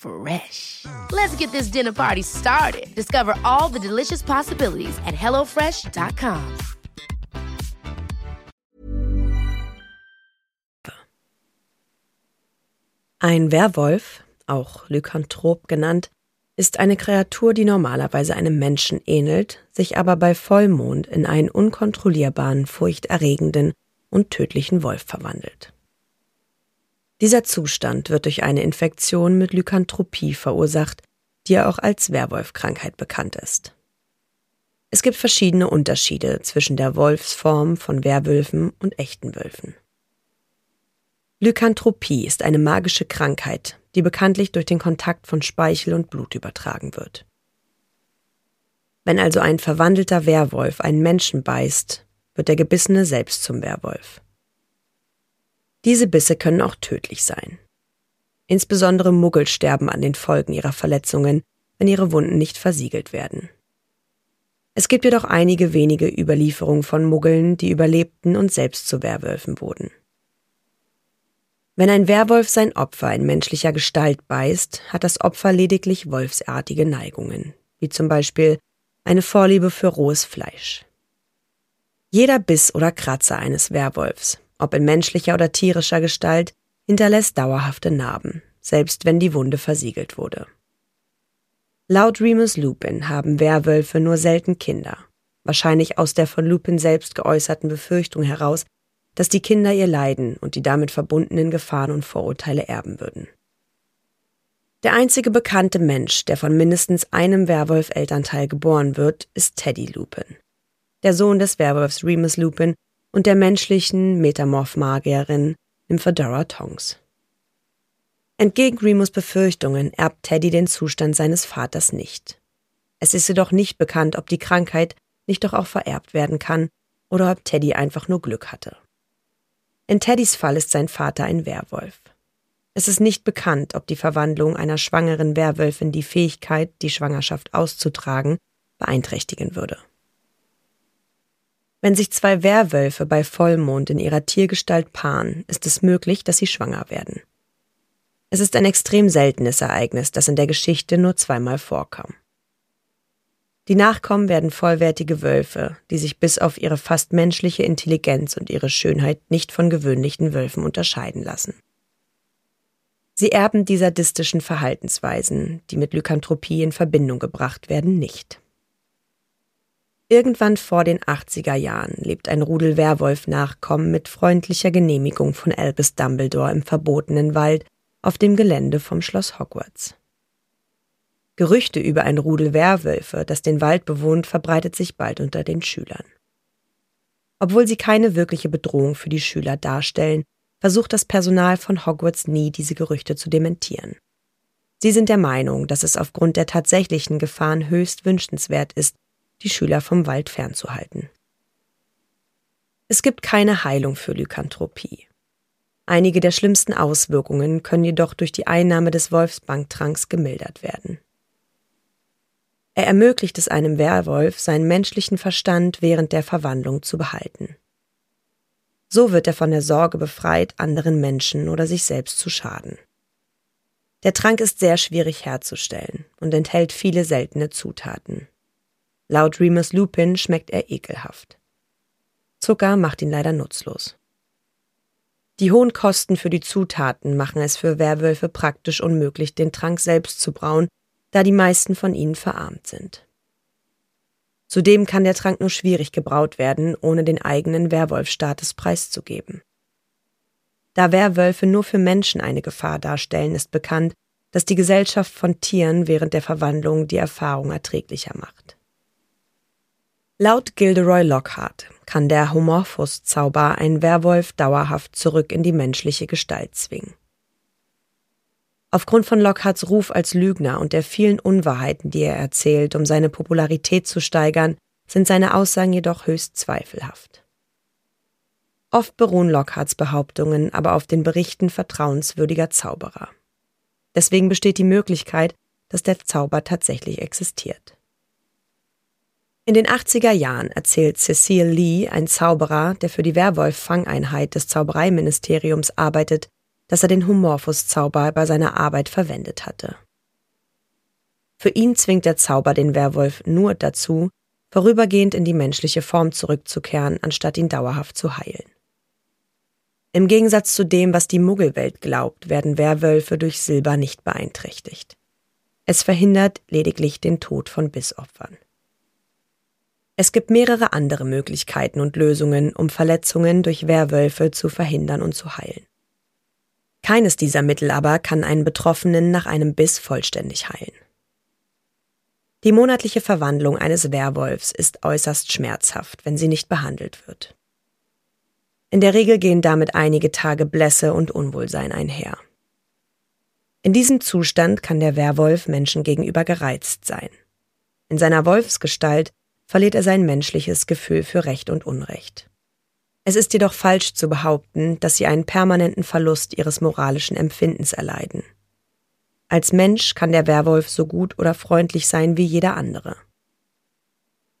Fresh. Let's get this dinner party started. Discover all the delicious possibilities at hellofresh.com. Ein Werwolf, auch Lykanthrop genannt, ist eine Kreatur, die normalerweise einem Menschen ähnelt, sich aber bei Vollmond in einen unkontrollierbaren, furchterregenden und tödlichen Wolf verwandelt. Dieser Zustand wird durch eine Infektion mit Lykanthropie verursacht, die ja auch als Werwolfkrankheit bekannt ist. Es gibt verschiedene Unterschiede zwischen der Wolfsform von Werwölfen und echten Wölfen. Lykanthropie ist eine magische Krankheit, die bekanntlich durch den Kontakt von Speichel und Blut übertragen wird. Wenn also ein verwandelter Werwolf einen Menschen beißt, wird der Gebissene selbst zum Werwolf. Diese Bisse können auch tödlich sein. Insbesondere Muggel sterben an den Folgen ihrer Verletzungen, wenn ihre Wunden nicht versiegelt werden. Es gibt jedoch einige wenige Überlieferungen von Muggeln, die überlebten und selbst zu Werwölfen wurden. Wenn ein Werwolf sein Opfer in menschlicher Gestalt beißt, hat das Opfer lediglich wolfsartige Neigungen, wie zum Beispiel eine Vorliebe für rohes Fleisch. Jeder Biss oder Kratzer eines Werwolfs, ob in menschlicher oder tierischer Gestalt, hinterlässt dauerhafte Narben, selbst wenn die Wunde versiegelt wurde. Laut Remus Lupin haben Werwölfe nur selten Kinder, wahrscheinlich aus der von Lupin selbst geäußerten Befürchtung heraus, dass die Kinder ihr Leiden und die damit verbundenen Gefahren und Vorurteile erben würden. Der einzige bekannte Mensch, der von mindestens einem Werwolf-Elternteil geboren wird, ist Teddy Lupin, der Sohn des Werwolfs Remus Lupin und der menschlichen Metamorph-Magierin Nymphadora Tonks. Entgegen Remus Befürchtungen erbt Teddy den Zustand seines Vaters nicht. Es ist jedoch nicht bekannt, ob die Krankheit nicht doch auch vererbt werden kann oder ob Teddy einfach nur Glück hatte. In Teddys Fall ist sein Vater ein Werwolf. Es ist nicht bekannt, ob die Verwandlung einer schwangeren Werwölfin die Fähigkeit, die Schwangerschaft auszutragen, beeinträchtigen würde. Wenn sich zwei Werwölfe bei Vollmond in ihrer Tiergestalt paaren, ist es möglich, dass sie schwanger werden. Es ist ein extrem seltenes Ereignis, das in der Geschichte nur zweimal vorkam. Die Nachkommen werden vollwertige Wölfe, die sich bis auf ihre fast menschliche Intelligenz und ihre Schönheit nicht von gewöhnlichen Wölfen unterscheiden lassen. Sie erben die sadistischen Verhaltensweisen, die mit Lykanthropie in Verbindung gebracht werden, nicht. Irgendwann vor den 80er Jahren lebt ein Rudel Werwolf-Nachkommen mit freundlicher Genehmigung von Albus Dumbledore im verbotenen Wald auf dem Gelände vom Schloss Hogwarts. Gerüchte über ein Rudel Werwölfe, das den Wald bewohnt, verbreitet sich bald unter den Schülern. Obwohl sie keine wirkliche Bedrohung für die Schüler darstellen, versucht das Personal von Hogwarts nie, diese Gerüchte zu dementieren. Sie sind der Meinung, dass es aufgrund der tatsächlichen Gefahren höchst wünschenswert ist, die Schüler vom Wald fernzuhalten. Es gibt keine Heilung für Lykanthropie. Einige der schlimmsten Auswirkungen können jedoch durch die Einnahme des Wolfsbanktranks gemildert werden. Er ermöglicht es einem Werwolf, seinen menschlichen Verstand während der Verwandlung zu behalten. So wird er von der Sorge befreit, anderen Menschen oder sich selbst zu schaden. Der Trank ist sehr schwierig herzustellen und enthält viele seltene Zutaten. Laut Remus Lupin schmeckt er ekelhaft. Zucker macht ihn leider nutzlos. Die hohen Kosten für die Zutaten machen es für Werwölfe praktisch unmöglich, den Trank selbst zu brauen da die meisten von ihnen verarmt sind. Zudem kann der Trank nur schwierig gebraut werden, ohne den eigenen Werwolfstatus preiszugeben. Da Werwölfe nur für Menschen eine Gefahr darstellen, ist bekannt, dass die Gesellschaft von Tieren während der Verwandlung die Erfahrung erträglicher macht. Laut Gilderoy Lockhart kann der Homorphos-Zauber einen Werwolf dauerhaft zurück in die menschliche Gestalt zwingen. Aufgrund von Lockharts Ruf als Lügner und der vielen Unwahrheiten, die er erzählt, um seine Popularität zu steigern, sind seine Aussagen jedoch höchst zweifelhaft. Oft beruhen Lockharts Behauptungen aber auf den Berichten vertrauenswürdiger Zauberer. Deswegen besteht die Möglichkeit, dass der Zauber tatsächlich existiert. In den 80er Jahren erzählt Cecile Lee, ein Zauberer, der für die Werwolf-Fangeinheit des Zaubereiministeriums arbeitet, dass er den Humorphus-Zauber bei seiner Arbeit verwendet hatte. Für ihn zwingt der Zauber den Werwolf nur dazu, vorübergehend in die menschliche Form zurückzukehren, anstatt ihn dauerhaft zu heilen. Im Gegensatz zu dem, was die Muggelwelt glaubt, werden Werwölfe durch Silber nicht beeinträchtigt. Es verhindert lediglich den Tod von Bissopfern. Es gibt mehrere andere Möglichkeiten und Lösungen, um Verletzungen durch Werwölfe zu verhindern und zu heilen. Keines dieser Mittel aber kann einen Betroffenen nach einem Biss vollständig heilen. Die monatliche Verwandlung eines Werwolfs ist äußerst schmerzhaft, wenn sie nicht behandelt wird. In der Regel gehen damit einige Tage Blässe und Unwohlsein einher. In diesem Zustand kann der Werwolf Menschen gegenüber gereizt sein. In seiner Wolfsgestalt verliert er sein menschliches Gefühl für Recht und Unrecht. Es ist jedoch falsch zu behaupten, dass sie einen permanenten Verlust ihres moralischen Empfindens erleiden. Als Mensch kann der Werwolf so gut oder freundlich sein wie jeder andere.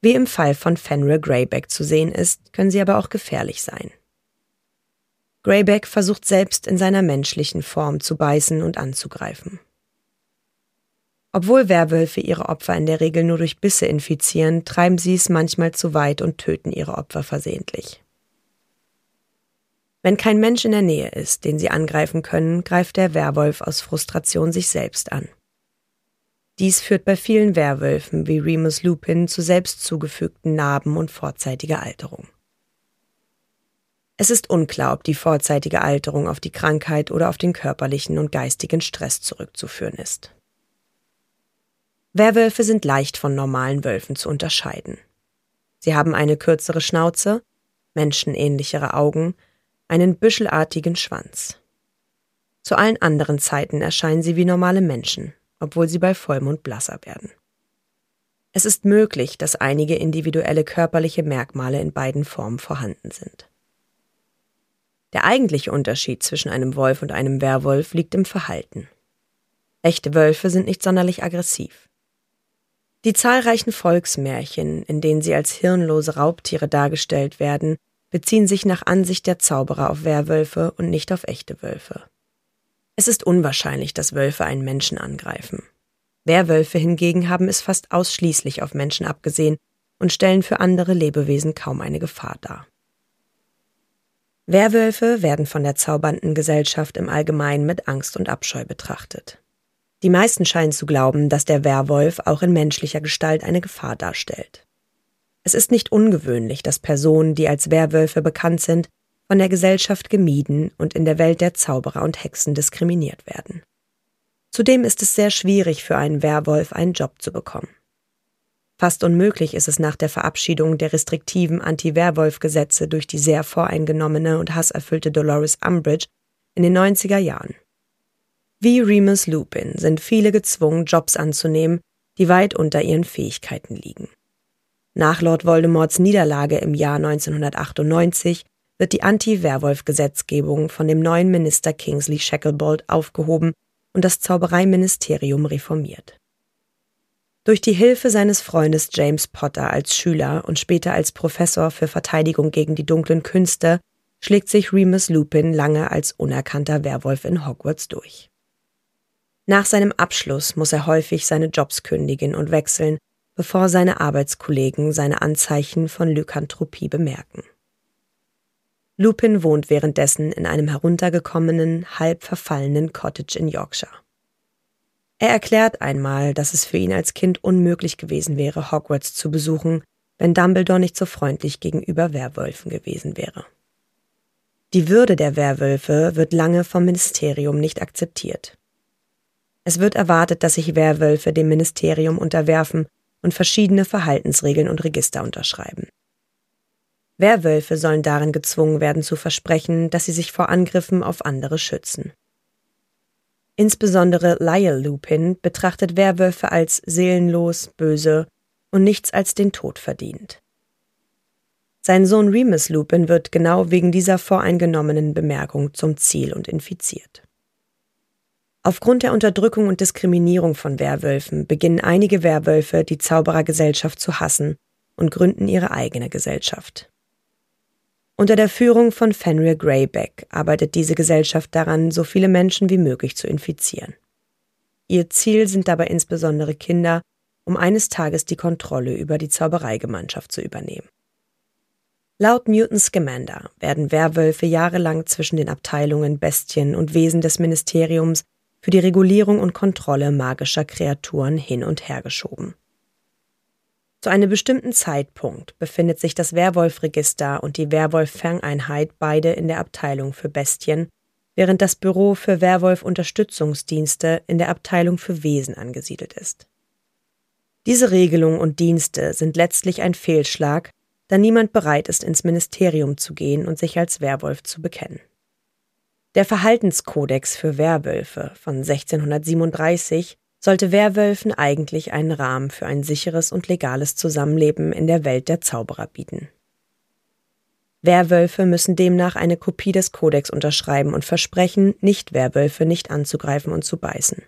Wie im Fall von Fenrir Greyback zu sehen ist, können sie aber auch gefährlich sein. Greyback versucht selbst in seiner menschlichen Form zu beißen und anzugreifen. Obwohl Werwölfe ihre Opfer in der Regel nur durch Bisse infizieren, treiben sie es manchmal zu weit und töten ihre Opfer versehentlich. Wenn kein Mensch in der Nähe ist, den sie angreifen können, greift der Werwolf aus Frustration sich selbst an. Dies führt bei vielen Werwölfen wie Remus Lupin zu selbst zugefügten Narben und vorzeitiger Alterung. Es ist unklar, ob die vorzeitige Alterung auf die Krankheit oder auf den körperlichen und geistigen Stress zurückzuführen ist. Werwölfe sind leicht von normalen Wölfen zu unterscheiden. Sie haben eine kürzere Schnauze, menschenähnlichere Augen, einen büschelartigen Schwanz. Zu allen anderen Zeiten erscheinen sie wie normale Menschen, obwohl sie bei Vollmond blasser werden. Es ist möglich, dass einige individuelle körperliche Merkmale in beiden Formen vorhanden sind. Der eigentliche Unterschied zwischen einem Wolf und einem Werwolf liegt im Verhalten. Echte Wölfe sind nicht sonderlich aggressiv. Die zahlreichen Volksmärchen, in denen sie als hirnlose Raubtiere dargestellt werden, beziehen sich nach Ansicht der Zauberer auf Werwölfe und nicht auf echte Wölfe. Es ist unwahrscheinlich, dass Wölfe einen Menschen angreifen. Werwölfe hingegen haben es fast ausschließlich auf Menschen abgesehen und stellen für andere Lebewesen kaum eine Gefahr dar. Werwölfe werden von der zaubernden Gesellschaft im Allgemeinen mit Angst und Abscheu betrachtet. Die meisten scheinen zu glauben, dass der Werwolf auch in menschlicher Gestalt eine Gefahr darstellt. Es ist nicht ungewöhnlich, dass Personen, die als Werwölfe bekannt sind, von der Gesellschaft gemieden und in der Welt der Zauberer und Hexen diskriminiert werden. Zudem ist es sehr schwierig für einen Werwolf einen Job zu bekommen. Fast unmöglich ist es nach der Verabschiedung der restriktiven Anti-Werwolf-Gesetze durch die sehr voreingenommene und hasserfüllte Dolores Umbridge in den 90er Jahren. Wie Remus Lupin sind viele gezwungen, Jobs anzunehmen, die weit unter ihren Fähigkeiten liegen. Nach Lord Voldemorts Niederlage im Jahr 1998 wird die Anti-Werwolf-Gesetzgebung von dem neuen Minister Kingsley Shacklebolt aufgehoben und das Zaubereiministerium reformiert. Durch die Hilfe seines Freundes James Potter als Schüler und später als Professor für Verteidigung gegen die dunklen Künste schlägt sich Remus Lupin lange als unerkannter Werwolf in Hogwarts durch. Nach seinem Abschluss muss er häufig seine Jobs kündigen und wechseln, bevor seine Arbeitskollegen seine Anzeichen von Lykanthropie bemerken. Lupin wohnt währenddessen in einem heruntergekommenen, halb verfallenen Cottage in Yorkshire. Er erklärt einmal, dass es für ihn als Kind unmöglich gewesen wäre, Hogwarts zu besuchen, wenn Dumbledore nicht so freundlich gegenüber Werwölfen gewesen wäre. Die Würde der Werwölfe wird lange vom Ministerium nicht akzeptiert. Es wird erwartet, dass sich Werwölfe dem Ministerium unterwerfen und verschiedene Verhaltensregeln und Register unterschreiben. Werwölfe sollen darin gezwungen werden zu versprechen, dass sie sich vor Angriffen auf andere schützen. Insbesondere Lyle Lupin betrachtet Werwölfe als seelenlos, böse und nichts als den Tod verdient. Sein Sohn Remus Lupin wird genau wegen dieser voreingenommenen Bemerkung zum Ziel und infiziert. Aufgrund der Unterdrückung und Diskriminierung von Werwölfen beginnen einige Werwölfe, die Zauberergesellschaft zu hassen und gründen ihre eigene Gesellschaft. Unter der Führung von Fenrir Greyback arbeitet diese Gesellschaft daran, so viele Menschen wie möglich zu infizieren. Ihr Ziel sind dabei insbesondere Kinder, um eines Tages die Kontrolle über die Zaubereigemeinschaft zu übernehmen. Laut Newton Scamander werden Werwölfe jahrelang zwischen den Abteilungen Bestien und Wesen des Ministeriums für die Regulierung und Kontrolle magischer Kreaturen hin und her geschoben. Zu einem bestimmten Zeitpunkt befindet sich das Werwolfregister und die Werwolf-Ferneinheit beide in der Abteilung für Bestien, während das Büro für Werwolf-Unterstützungsdienste in der Abteilung für Wesen angesiedelt ist. Diese Regelungen und Dienste sind letztlich ein Fehlschlag, da niemand bereit ist, ins Ministerium zu gehen und sich als Werwolf zu bekennen. Der Verhaltenskodex für Werwölfe von 1637 sollte Werwölfen eigentlich einen Rahmen für ein sicheres und legales Zusammenleben in der Welt der Zauberer bieten. Werwölfe müssen demnach eine Kopie des Kodex unterschreiben und versprechen, Nicht-Werwölfe nicht anzugreifen und zu beißen.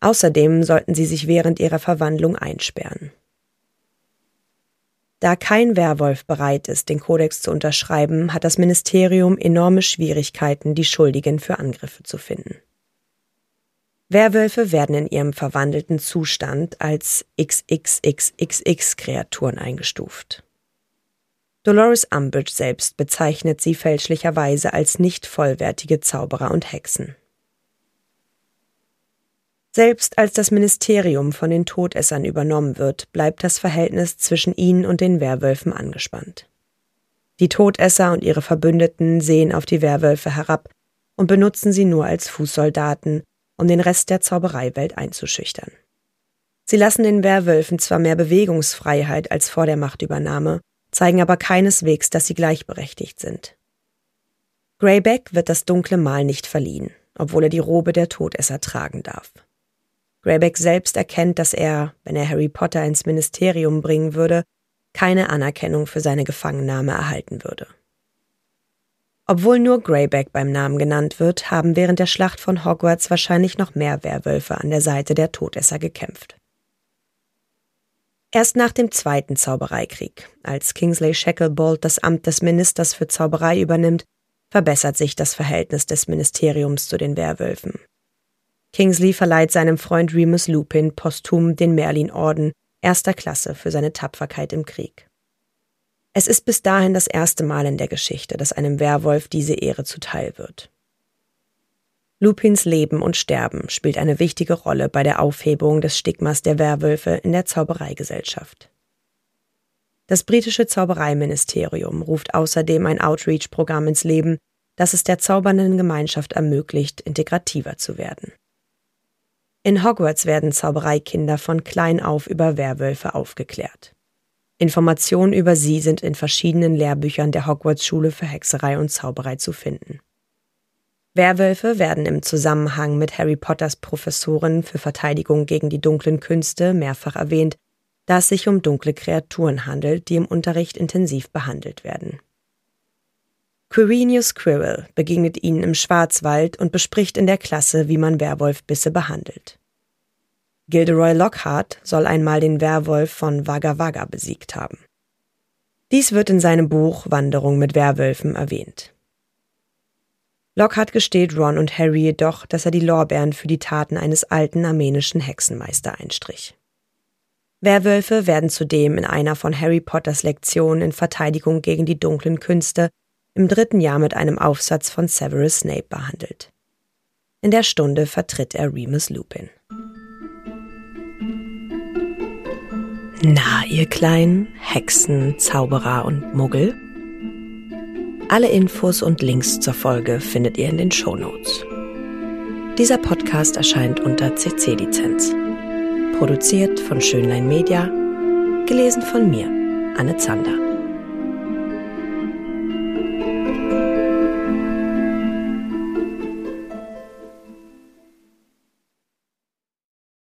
Außerdem sollten sie sich während ihrer Verwandlung einsperren. Da kein Werwolf bereit ist, den Kodex zu unterschreiben, hat das Ministerium enorme Schwierigkeiten, die Schuldigen für Angriffe zu finden. Werwölfe werden in ihrem verwandelten Zustand als XXXXX-Kreaturen eingestuft. Dolores Umbridge selbst bezeichnet sie fälschlicherweise als nicht vollwertige Zauberer und Hexen. Selbst als das Ministerium von den Todessern übernommen wird, bleibt das Verhältnis zwischen ihnen und den Werwölfen angespannt. Die Todesser und ihre Verbündeten sehen auf die Werwölfe herab und benutzen sie nur als Fußsoldaten, um den Rest der Zaubereiwelt einzuschüchtern. Sie lassen den Werwölfen zwar mehr Bewegungsfreiheit als vor der Machtübernahme, zeigen aber keineswegs, dass sie gleichberechtigt sind. Greyback wird das dunkle Mal nicht verliehen, obwohl er die Robe der Todesser tragen darf. Greyback selbst erkennt, dass er, wenn er Harry Potter ins Ministerium bringen würde, keine Anerkennung für seine Gefangennahme erhalten würde. Obwohl nur Greyback beim Namen genannt wird, haben während der Schlacht von Hogwarts wahrscheinlich noch mehr Werwölfe an der Seite der Todesser gekämpft. Erst nach dem Zweiten Zaubereikrieg, als Kingsley Shacklebolt das Amt des Ministers für Zauberei übernimmt, verbessert sich das Verhältnis des Ministeriums zu den Werwölfen. Kingsley verleiht seinem Freund Remus Lupin posthum den Merlin-Orden erster Klasse für seine Tapferkeit im Krieg. Es ist bis dahin das erste Mal in der Geschichte, dass einem Werwolf diese Ehre zuteil wird. Lupins Leben und Sterben spielt eine wichtige Rolle bei der Aufhebung des Stigmas der Werwölfe in der Zaubereigesellschaft. Das britische Zaubereiministerium ruft außerdem ein Outreach-Programm ins Leben, das es der zaubernden Gemeinschaft ermöglicht, integrativer zu werden. In Hogwarts werden Zaubereikinder von klein auf über Werwölfe aufgeklärt. Informationen über sie sind in verschiedenen Lehrbüchern der Hogwarts-Schule für Hexerei und Zauberei zu finden. Werwölfe werden im Zusammenhang mit Harry Potters Professorin für Verteidigung gegen die dunklen Künste mehrfach erwähnt, da es sich um dunkle Kreaturen handelt, die im Unterricht intensiv behandelt werden. Quirinius Quirrell begegnet ihnen im Schwarzwald und bespricht in der Klasse, wie man Werwolfbisse behandelt. Gilderoy Lockhart soll einmal den Werwolf von Wagga Wagga besiegt haben. Dies wird in seinem Buch Wanderung mit Werwölfen erwähnt. Lockhart gesteht Ron und Harry jedoch, dass er die Lorbeeren für die Taten eines alten armenischen Hexenmeister einstrich. Werwölfe werden zudem in einer von Harry Potters Lektionen in Verteidigung gegen die dunklen Künste im dritten Jahr mit einem Aufsatz von Severus Snape behandelt. In der Stunde vertritt er Remus Lupin. Na, ihr kleinen Hexen, Zauberer und Muggel? Alle Infos und Links zur Folge findet ihr in den Shownotes. Dieser Podcast erscheint unter CC-Lizenz. Produziert von Schönlein Media, gelesen von mir, Anne Zander.